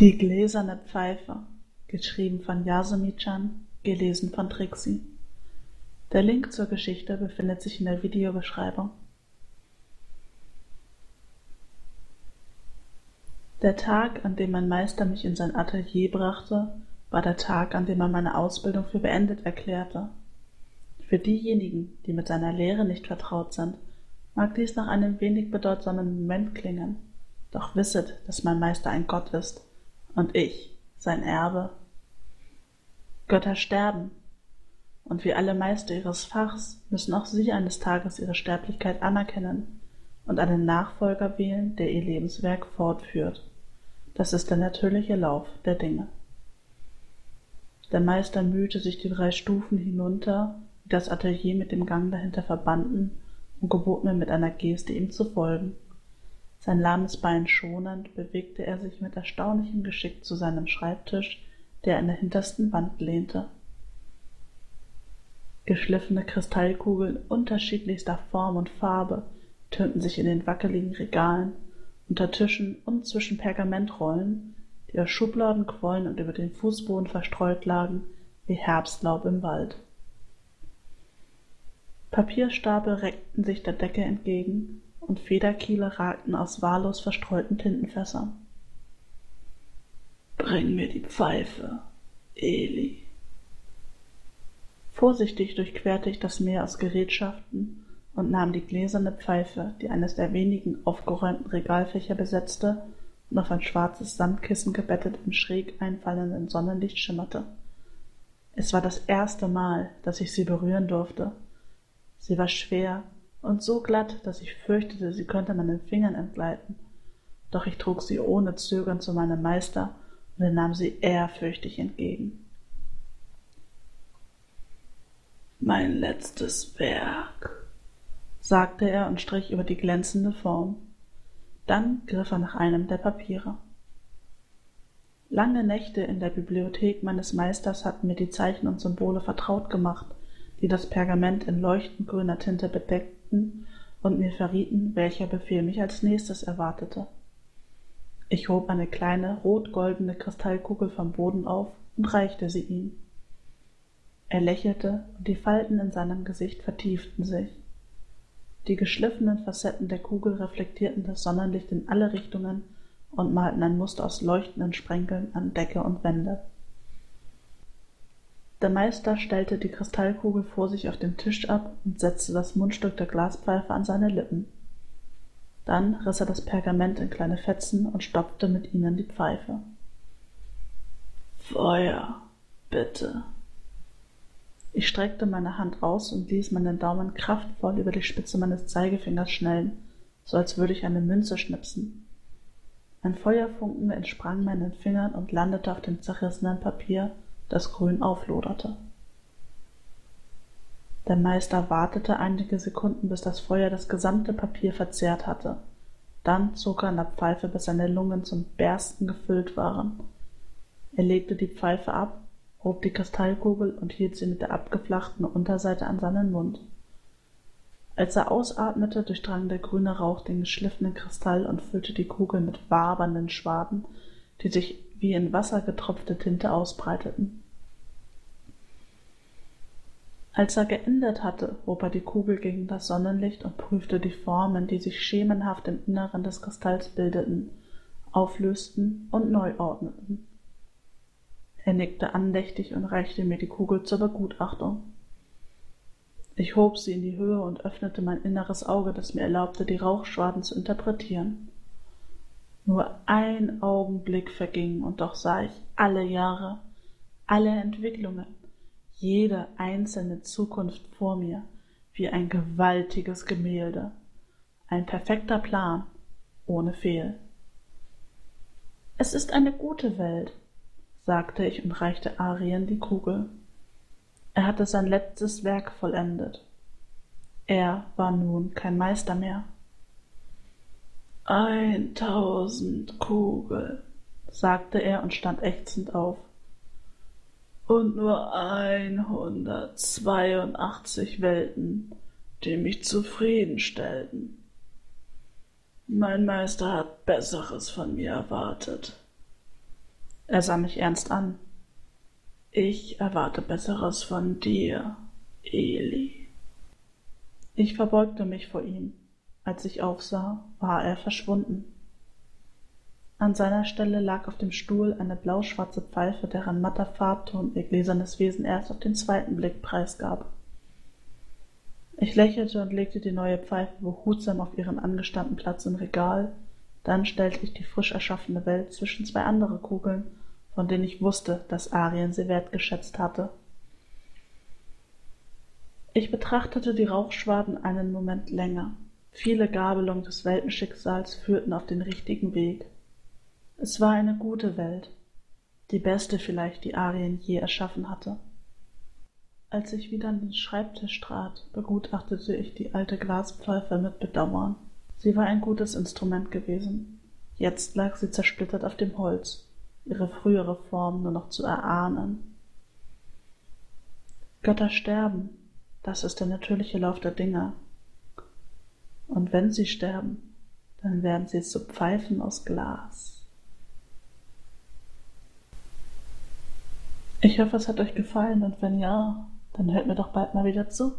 Die gläserne Pfeife, geschrieben von Yasumi-chan, gelesen von Trixie. Der Link zur Geschichte befindet sich in der Videobeschreibung. Der Tag, an dem mein Meister mich in sein Atelier brachte, war der Tag, an dem er meine Ausbildung für beendet erklärte. Für diejenigen, die mit seiner Lehre nicht vertraut sind, mag dies nach einem wenig bedeutsamen Moment klingen, doch wisset, dass mein Meister ein Gott ist und ich sein Erbe. Götter sterben, und wie alle Meister ihres Fachs müssen auch sie eines Tages ihre Sterblichkeit anerkennen und einen Nachfolger wählen, der ihr Lebenswerk fortführt. Das ist der natürliche Lauf der Dinge. Der Meister mühte sich die drei Stufen hinunter, die das Atelier mit dem Gang dahinter verbanden, und gebot mir mit einer Geste ihm zu folgen. Sein lahmes Bein schonend, bewegte er sich mit erstaunlichem Geschick zu seinem Schreibtisch, der an der hintersten Wand lehnte. Geschliffene Kristallkugeln unterschiedlichster Form und Farbe türmten sich in den wackeligen Regalen, unter Tischen und zwischen Pergamentrollen, die aus Schubladen quollen und über den Fußboden verstreut lagen, wie Herbstlaub im Wald. Papierstapel reckten sich der Decke entgegen, und Federkiele ragten aus wahllos verstreuten Tintenfässern. Bring mir die Pfeife, Eli. Vorsichtig durchquerte ich das Meer aus Gerätschaften und nahm die gläserne Pfeife, die eines der wenigen aufgeräumten Regalfächer besetzte und auf ein schwarzes Sandkissen gebettet im schräg einfallenden Sonnenlicht schimmerte. Es war das erste Mal, dass ich sie berühren durfte. Sie war schwer und so glatt, dass ich fürchtete, sie könnte meinen Fingern entgleiten. Doch ich trug sie ohne Zögern zu meinem Meister und er nahm sie ehrfürchtig entgegen. Mein letztes Werk, sagte er und strich über die glänzende Form. Dann griff er nach einem der Papiere. Lange Nächte in der Bibliothek meines Meisters hatten mir die Zeichen und Symbole vertraut gemacht, die das Pergament in leuchtend grüner Tinte bedeckten und mir verrieten, welcher Befehl mich als nächstes erwartete. Ich hob eine kleine rot-goldene Kristallkugel vom Boden auf und reichte sie ihm. Er lächelte und die Falten in seinem Gesicht vertieften sich. Die geschliffenen Facetten der Kugel reflektierten das Sonnenlicht in alle Richtungen und malten ein Muster aus leuchtenden Sprenkeln an Decke und Wände. Der Meister stellte die Kristallkugel vor sich auf den Tisch ab und setzte das Mundstück der Glaspfeife an seine Lippen. Dann riss er das Pergament in kleine Fetzen und stopfte mit ihnen die Pfeife. Feuer, bitte. Ich streckte meine Hand aus und ließ meinen Daumen kraftvoll über die Spitze meines Zeigefingers schnellen, so als würde ich eine Münze schnipsen. Ein Feuerfunken entsprang meinen Fingern und landete auf dem zerrissenen Papier, das grün aufloderte. Der Meister wartete einige Sekunden, bis das Feuer das gesamte Papier verzehrt hatte. Dann zog er an der Pfeife, bis seine Lungen zum Bersten gefüllt waren. Er legte die Pfeife ab, hob die Kristallkugel und hielt sie mit der abgeflachten Unterseite an seinen Mund. Als er ausatmete, durchdrang der grüne Rauch den geschliffenen Kristall und füllte die Kugel mit wabernden Schwaden, die sich wie in Wasser getropfte Tinte ausbreiteten. Als er geendet hatte, hob er die Kugel gegen das Sonnenlicht und prüfte die Formen, die sich schemenhaft im Inneren des Kristalls bildeten, auflösten und neu ordneten. Er nickte andächtig und reichte mir die Kugel zur Begutachtung. Ich hob sie in die Höhe und öffnete mein inneres Auge, das mir erlaubte, die Rauchschwaden zu interpretieren. Nur ein Augenblick verging, und doch sah ich alle Jahre, alle Entwicklungen, jede einzelne Zukunft vor mir, wie ein gewaltiges Gemälde, ein perfekter Plan, ohne Fehl. Es ist eine gute Welt, sagte ich und reichte Arien die Kugel. Er hatte sein letztes Werk vollendet. Er war nun kein Meister mehr. Eintausend Kugeln, sagte er und stand ächzend auf. Und nur einhundertzweiundachtzig Welten, die mich zufriedenstellten. Mein Meister hat Besseres von mir erwartet. Er sah mich ernst an. Ich erwarte Besseres von dir, Eli. Ich verbeugte mich vor ihm. Als ich aufsah, war er verschwunden. An seiner Stelle lag auf dem Stuhl eine blauschwarze Pfeife, deren matter Farbton ihr gläsernes Wesen erst auf den zweiten Blick preisgab. Ich lächelte und legte die neue Pfeife behutsam auf ihren angestammten Platz im Regal, dann stellte ich die frisch erschaffene Welt zwischen zwei andere Kugeln, von denen ich wusste, dass Arien sie wertgeschätzt hatte. Ich betrachtete die Rauchschwaden einen Moment länger. Viele Gabelungen des Weltenschicksals führten auf den richtigen Weg. Es war eine gute Welt, die beste vielleicht, die Arien je erschaffen hatte. Als ich wieder an den Schreibtisch trat, begutachtete ich die alte Glaspfeife mit Bedauern. Sie war ein gutes Instrument gewesen. Jetzt lag sie zersplittert auf dem Holz, ihre frühere Form nur noch zu erahnen. Götter sterben, das ist der natürliche Lauf der Dinge. Und wenn sie sterben, dann werden sie zu Pfeifen aus Glas. Ich hoffe, es hat euch gefallen und wenn ja, dann hört mir doch bald mal wieder zu.